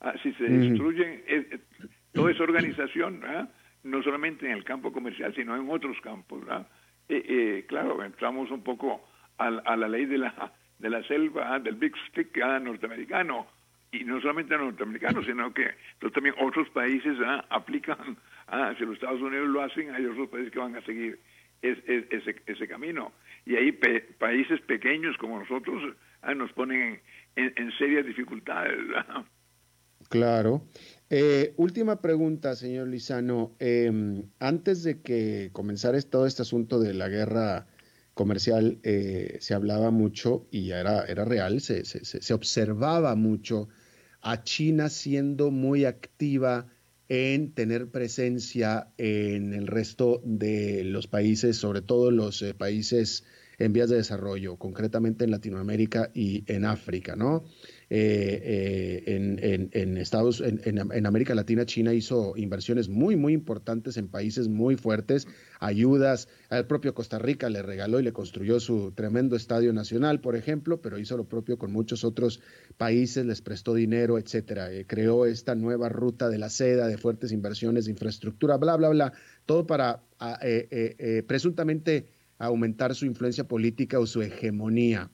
Ah, si se destruyen eh, toda esa organización, no solamente en el campo comercial, sino en otros campos. claro, entramos un poco a, a la ley de la de la selva, del Big Stick ah, norteamericano, y no solamente norteamericanos, sino que también otros países ah, aplican, si los Estados Unidos lo hacen, hay otros países que van a seguir ese, ese camino. Y ahí países pequeños como nosotros nos ponen en, serias dificultades. Claro. Eh, última pregunta, señor Lizano. Em, antes de que comenzara todo este asunto de la guerra comercial eh, se hablaba mucho y era, era real, se, se, observaba mucho a China siendo muy activa en tener presencia en el resto de los países, sobre todo los eh, países en vías de desarrollo, concretamente en Latinoamérica y en África, ¿no? Eh, eh, en, Estados, en, América Latina, China hizo inversiones muy, muy importantes en países muy fuertes, ayudas. Al propio Costa Rica le regaló y le construyó su tremendo estadio nacional, por ejemplo, pero hizo lo propio con muchos otros países, les prestó dinero, etcétera. Eh, creó esta nueva ruta de la seda, de fuertes inversiones de infraestructura, bla, bla, bla. Todo para presuntamente aumentar su influencia política o su hegemonía.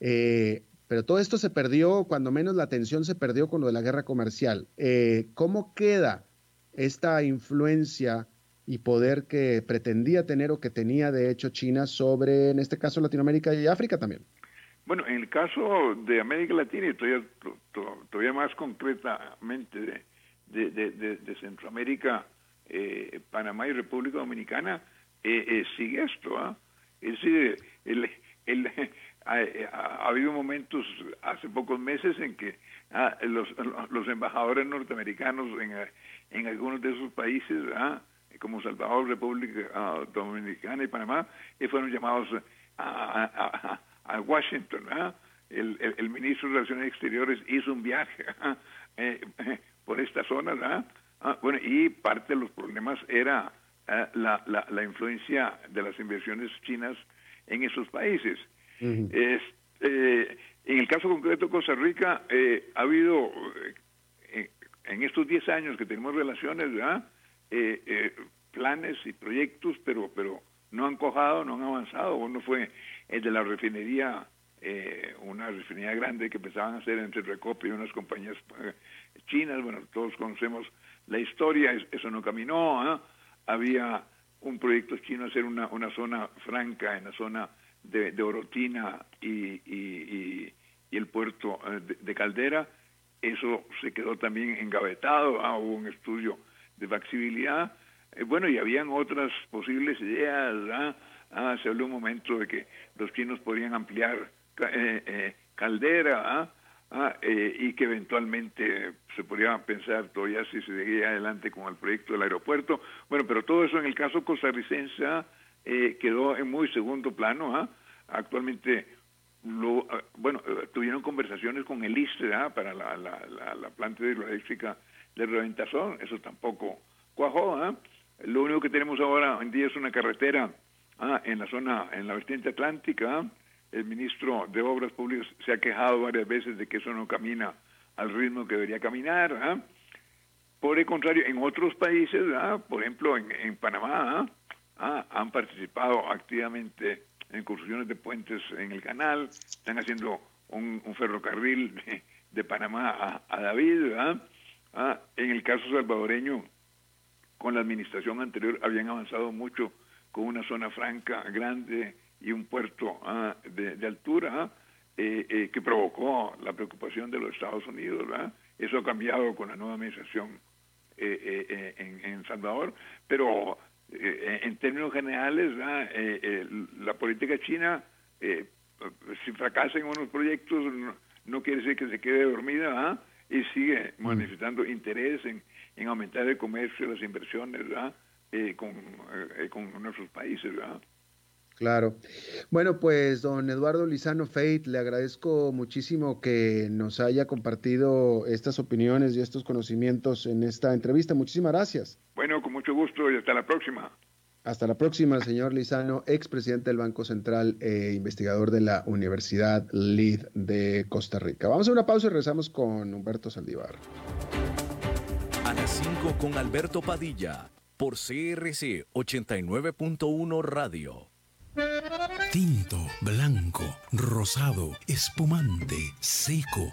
Eh, pero todo esto se perdió, cuando menos la atención se perdió con lo de la guerra comercial. Eh, ¿Cómo queda esta influencia y poder que pretendía tener o que tenía de hecho China sobre, en este caso, Latinoamérica y África también? Bueno, en el caso de América Latina y todavía, todavía más concretamente de, Centroamérica, eh, Panamá y República Dominicana, sigue esto. ¿ah? Es decir, el, ha, habido momentos hace pocos meses en que ah, los, los embajadores norteamericanos en, en algunos de esos países, ah, como Salvador, República ah, Dominicana y Panamá, eh, fueron llamados a, Washington. El, el, ministro de Relaciones Exteriores hizo un viaje eh, por esta zona. bueno, y parte de los problemas era eh, la, la, la, influencia de las inversiones chinas en esos países. Eh, en el caso concreto de Costa Rica, eh, ha habido en estos 10 años que tenemos relaciones, planes y proyectos, pero, pero no han cojado, no han avanzado. Uno fue el de la refinería, una refinería grande que empezaban a hacer entre Recope y unas compañías chinas. Bueno, todos conocemos la historia, eso no caminó. ¿ah? había un proyecto chino hacer una, una zona franca en la zona de, de Orotina y, y, el puerto eh, de, Caldera. Eso se quedó también engavetado, ah, hubo un estudio de factibilidad. Eh, bueno, y habían otras posibles ideas. ¿ah? ah, se habló un momento de que los chinos podrían ampliar eh, Caldera. ¿ah? Ah, eh, y que eventualmente se podría pensar todavía si se seguía adelante con el proyecto del aeropuerto. Bueno, pero todo eso en el caso costarricense ah, eh, quedó en muy segundo plano. ¿ah? actualmente lo, ah, bueno, eh, tuvieron conversaciones con el ISTE para la, la, la, planta hidroeléctrica de Reventazón, eso tampoco cuajó. Lo único que tenemos ahora en día es una carretera en la zona, en la vertiente atlántica. El ministro de Obras Públicas se ha quejado varias veces de que eso no camina al ritmo que debería caminar. Por el contrario, en otros países, por ejemplo en, en Panamá, han participado activamente en construcciones de puentes en el canal, están haciendo un, ferrocarril de, Panamá a, David. Ah, en el caso salvadoreño, con la administración anterior habían avanzado mucho con una zona franca grande y un puerto ah, de, altura eh, eh, que provocó la preocupación de los Estados Unidos. Eso ha cambiado con la nueva administración eh, en, en Salvador, pero eh, en términos generales, eh, eh, la política china, si fracasa en unos proyectos, no, quiere decir que se quede dormida y sigue mm. manifestando interés en, en, aumentar el comercio, las inversiones con, con nuestros países. ¿verdad? Claro. Bueno, pues don Eduardo Lizano Feit, le agradezco muchísimo que nos haya compartido estas opiniones y estos conocimientos en esta entrevista. Muchísimas gracias. Bueno, mucho gusto y hasta la próxima. Hasta la próxima, señor Lizano, expresidente del Banco Central e investigador de la Universidad LID de Costa Rica. Vamos a una pausa y regresamos con Humberto Saldívar. A las 5 con Alberto Padilla, por CRC 89.1 Radio. Tinto, blanco, rosado, espumante, seco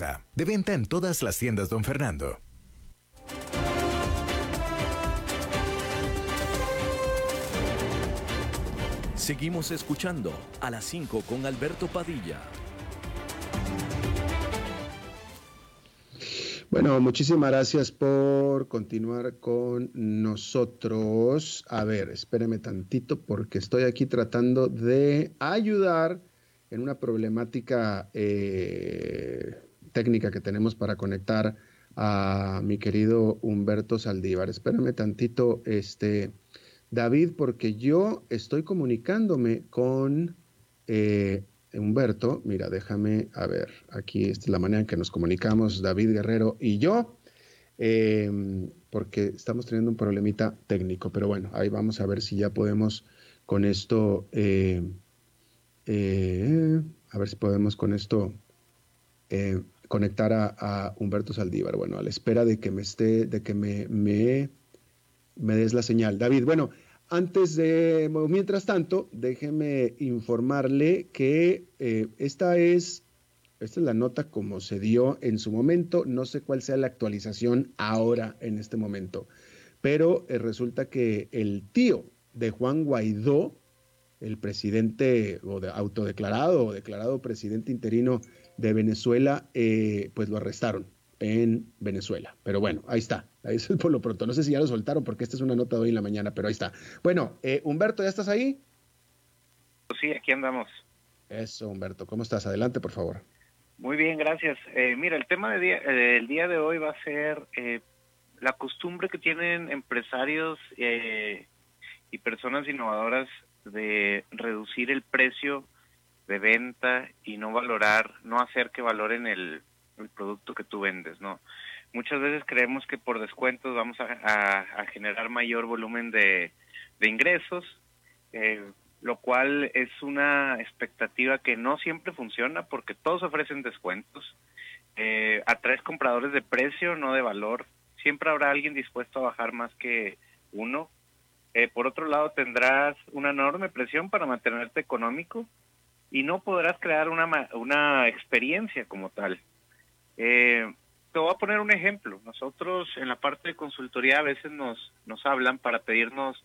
De venta en todas las tiendas, don Fernando. Seguimos escuchando a las 5 con Alberto Padilla. Bueno, muchísimas gracias por continuar con nosotros. A ver, espéreme tantito porque estoy aquí tratando de ayudar en una problemática eh, técnica que tenemos para conectar a mi querido Humberto Saldívar. Espérame tantito, este, David, porque yo estoy comunicándome con eh, Humberto. Mira, déjame, a ver, aquí esta es la manera en que nos comunicamos, David Guerrero y yo, em, porque estamos teniendo un problemita técnico, pero bueno, ahí vamos a ver si ya podemos con esto, eh, eh, a ver si podemos con esto conectar a, Humberto Saldívar. Bueno, a la espera de que me esté, de que me, me, me des la señal. David, bueno, antes de, mientras tanto, déjeme informarle que eh, esta es, esta es la nota como se dio en su momento. No sé cuál sea la actualización ahora en este momento, pero eh, resulta que el tío de Juan Guaidó, el presidente o de, autodeclarado o declarado presidente interino de Venezuela, eh, pues lo arrestaron en Venezuela. Pero bueno, ahí está. Ahí es por lo pronto. No sé si ya lo soltaron porque esta es una nota de hoy en la mañana, pero ahí está. Bueno, eh, Humberto, ¿ya estás ahí? Sí, aquí andamos. Eso, Humberto. ¿Cómo estás? Adelante, por favor. Muy bien, gracias. Eh, mira, el tema del día, eh, día de hoy va a ser eh, la costumbre que tienen empresarios y personas innovadoras de reducir el precio de venta y no valorar, no hacer que valoren el, producto que tú vendes, ¿no? Muchas veces creemos que por descuentos vamos a, generar mayor volumen de, de ingresos, lo cual es una expectativa que no siempre funciona porque todos ofrecen descuentos. Eh, atraes compradores de precio, no de valor. Siempre habrá alguien dispuesto a bajar más que uno. Eh, por otro lado, tendrás una enorme presión para mantenerte económico y no podrás crear una, una experiencia como tal. Eh, te voy a poner un ejemplo. Nosotros en la parte de consultoría a veces nos, nos hablan para pedirnos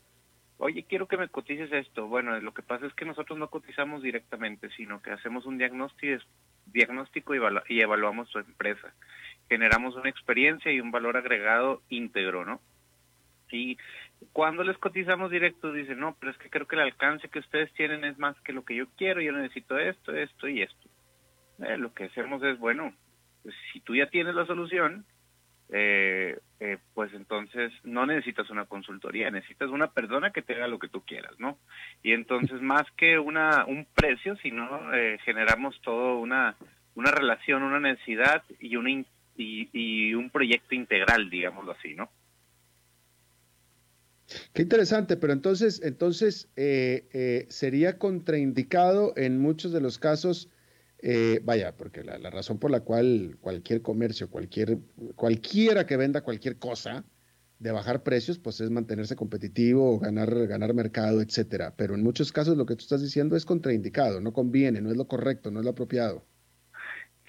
oye, quiero que me cotices esto. Bueno, lo que pasa es que nosotros no cotizamos directamente, sino que hacemos un diagnóstico, diagnóstico y, y evaluamos su empresa. Generamos una experiencia y un valor agregado íntegro, ¿no? Y cuando les cotizamos directo, dicen, no, pero es que creo que el alcance que ustedes tienen es más que lo que yo quiero, yo necesito esto, esto y esto. Eh, lo que hacemos es, bueno, pues, si tú ya tienes la solución, eh, eh, pues entonces no necesitas una consultoría, necesitas una persona que te haga lo que tú quieras, ¿no? Y entonces más que una un precio, sino eh, generamos todo una una relación, una necesidad y una y, un proyecto integral, digámoslo así, ¿no? Qué interesante, pero entonces, entonces eh, sería contraindicado en muchos de los casos eh, vaya, porque la, razón por la cual cualquier comercio, cualquier, cualquiera que venda cualquier cosa, de bajar precios, pues es mantenerse competitivo, ganar, ganar mercado, etcétera. Pero en muchos casos lo que tú estás diciendo es contraindicado, no conviene, no es lo correcto, no es lo apropiado.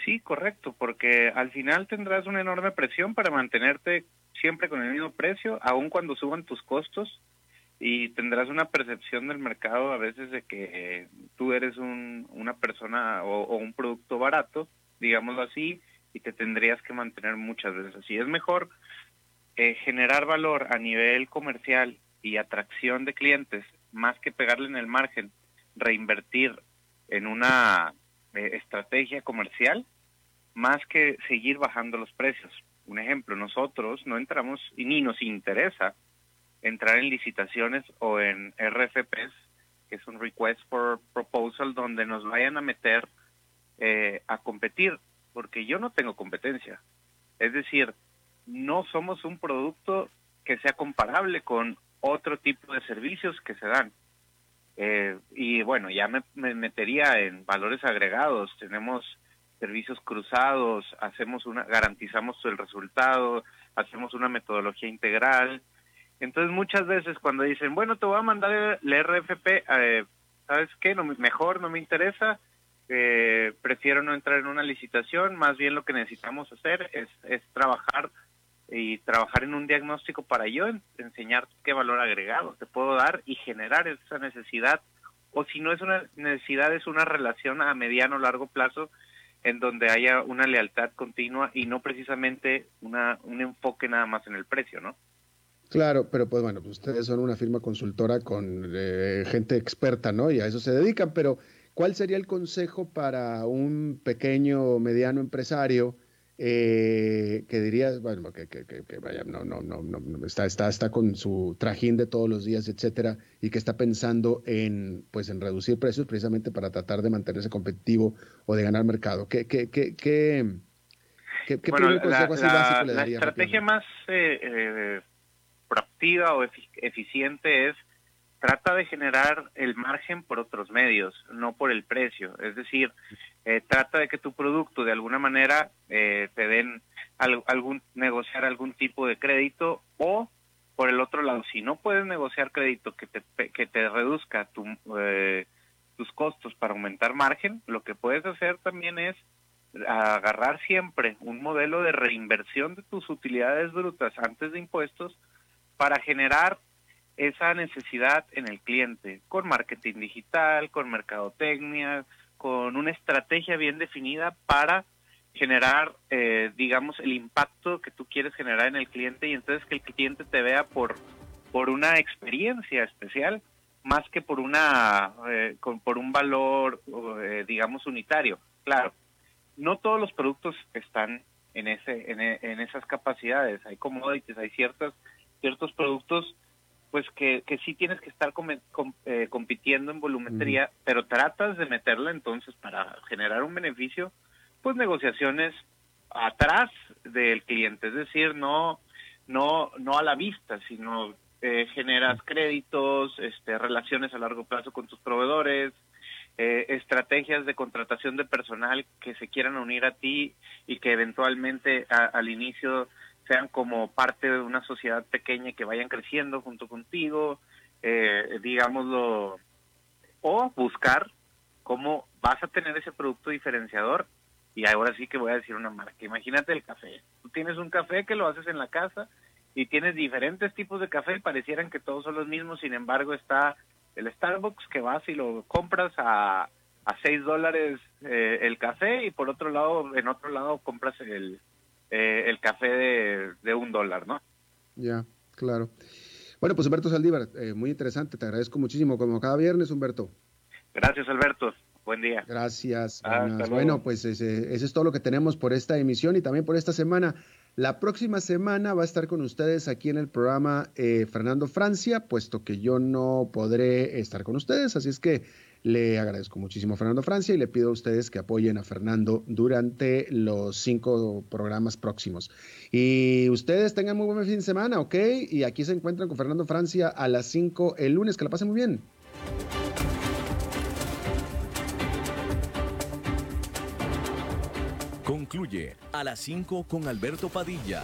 Sí, correcto, porque al final tendrás una enorme presión para mantenerte siempre con el mismo precio, aun cuando suban tus costos y tendrás una percepción del mercado a veces de que tú eres un, una persona o, un producto barato, digámoslo así, y te tendrías que mantener muchas veces así. Es mejor eh, generar valor a nivel comercial y atracción de clientes, más que pegarle en el margen, reinvertir en una eh, estrategia comercial, más que seguir bajando los precios. Un ejemplo, nosotros no entramos y ni nos interesa entrar en licitaciones o en RFPs, que es un Request for Proposal, donde nos vayan a meter eh, a competir, porque yo no tengo competencia. Es decir, no somos un producto que sea comparable con otro tipo de servicios que se dan. Eh, y bueno, ya me, me, metería en valores agregados. Tenemos servicios cruzados, hacemos una, garantizamos el resultado, hacemos una metodología integral, entonces muchas veces cuando dicen, bueno, te voy a mandar el RFP, eh, ¿sabes qué? No, mejor, no me interesa, eh, prefiero no entrar en una licitación, más bien lo que necesitamos hacer es, es trabajar y trabajar en un diagnóstico para yo enseñar qué valor agregado te puedo dar y generar esa necesidad o si no es una necesidad es una relación a mediano o largo plazo en donde haya una lealtad continua y no precisamente una un enfoque nada más en el precio, ¿no? Claro, pero pues bueno, pues ustedes son una firma consultora con eh, gente experta, ¿no? Y a eso se dedican, pero ¿cuál sería el consejo para un pequeño, mediano empresario eh, que dirías, bueno, que, que, que, vaya, no, no, no, no, está, está, está con su trajín de todos los días, etcétera, y que está pensando en, pues, en reducir precios precisamente para tratar de mantenerse competitivo o de ganar mercado? ¿Qué, qué, qué, qué, qué, bueno, consejo así básico le daría? La estrategia más eh, eh proactiva o eficiente es trata de generar el margen por otros medios, no por el precio. Es decir, eh, trata de que tu producto de alguna manera eh, te den algún negociar algún tipo de crédito o por el otro lado, si no puedes negociar crédito que te que te reduzca tu, eh, tus costos para aumentar margen, lo que puedes hacer también es agarrar siempre un modelo de reinversión de tus utilidades brutas antes de impuestos para generar esa necesidad en el cliente, con marketing digital, con mercadotecnia, con una estrategia bien definida para generar, eh, digamos, el impacto que tú quieres generar en el cliente y entonces que el cliente te vea por, por una experiencia especial, más que por una eh, por un valor eh, digamos unitario. Claro no todos los productos están en ese en, en esas capacidades. Hay commodities hay ciertas ciertos productos pues que, que sí tienes que estar eh, compitiendo en volumetría, pero tratas de meterla entonces para generar un beneficio, pues negociaciones atrás del cliente, es decir, no no no a la vista, sino eh, generas créditos, este, relaciones a largo plazo con tus proveedores, eh, estrategias de contratación de personal que se quieran unir a ti y que eventualmente al inicio sean como parte de una sociedad pequeña que vayan creciendo junto contigo, eh, digámoslo, o buscar cómo vas a tener ese producto diferenciador. Y ahora sí que voy a decir una marca. Imagínate el café. Tú tienes un café que lo haces en la casa y tienes diferentes tipos de café y parecieran que todos son los mismos. Sin embargo, está el Starbucks que vas y lo compras a, a 6 dólares eh, el café y por otro lado, en otro lado compras el, eh, el café de, un dólar, ¿no? Ya, claro. Bueno, pues Humberto Saldívar, eh, muy interesante, te agradezco muchísimo, como cada viernes, Humberto. Gracias, Alberto. Buen día. Gracias. bueno, pues ese, es todo lo que tenemos por esta emisión y también por esta semana. La próxima semana va a estar con ustedes aquí en el programa eh, Fernando Francia, puesto que yo no podré estar con ustedes, así es que le agradezco muchísimo a Fernando Francia y le pido a ustedes que apoyen a Fernando durante los cinco programas próximos. Y ustedes tengan muy buen fin de semana, ¿ok? Y aquí se encuentran con Fernando Francia a las cinco el lunes. Que la pasen muy bien. Concluye a las 5 con Alberto Padilla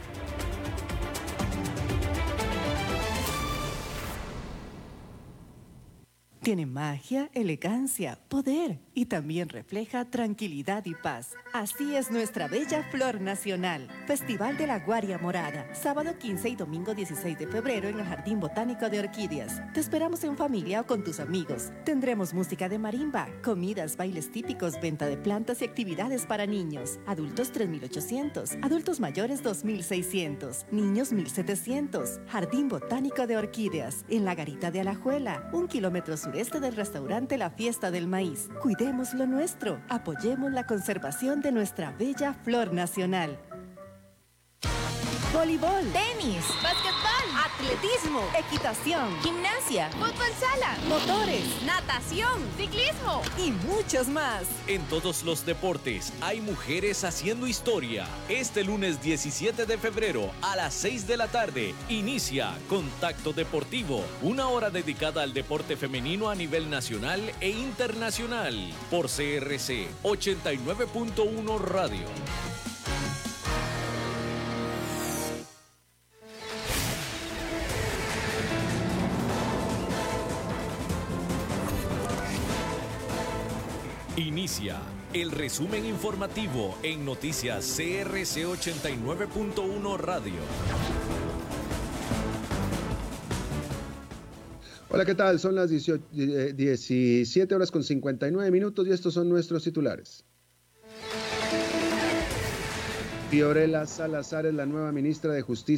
Tiene magia, elegancia, poder y también refleja tranquilidad y paz. Así es nuestra bella flor nacional. Festival de la Guaria Morada, sábado 15 y domingo 16 de febrero en el Jardín Botánico de Orquídeas. Te esperamos en familia o con tus amigos. Tendremos música de marimba, comidas, bailes típicos, venta de plantas y actividades para niños. Adultos 3.800, adultos mayores 2.600, niños 1.700. Jardín Botánico de Orquídeas, en la Garita de Alajuela, un kilómetro sur este del restaurante La Fiesta del Maíz. Cuidemos lo nuestro, apoyemos la conservación de nuestra bella flor nacional voleibol, tenis, basquetbol, atletismo, equitación, gimnasia, fútbol sala, motores, natación, ciclismo y muchos más. En todos los deportes hay mujeres haciendo historia. Este lunes 17 de febrero a las 6 de la tarde inicia Contacto Deportivo, una hora dedicada al deporte femenino a nivel nacional e internacional por CRC 89.1 Radio. Inicia el resumen informativo en noticias CRC 89.1 Radio. Hola, ¿qué tal? Son las 17 eh, horas con 59 minutos y estos son nuestros titulares. Fiorella Salazar es la nueva ministra de Justicia.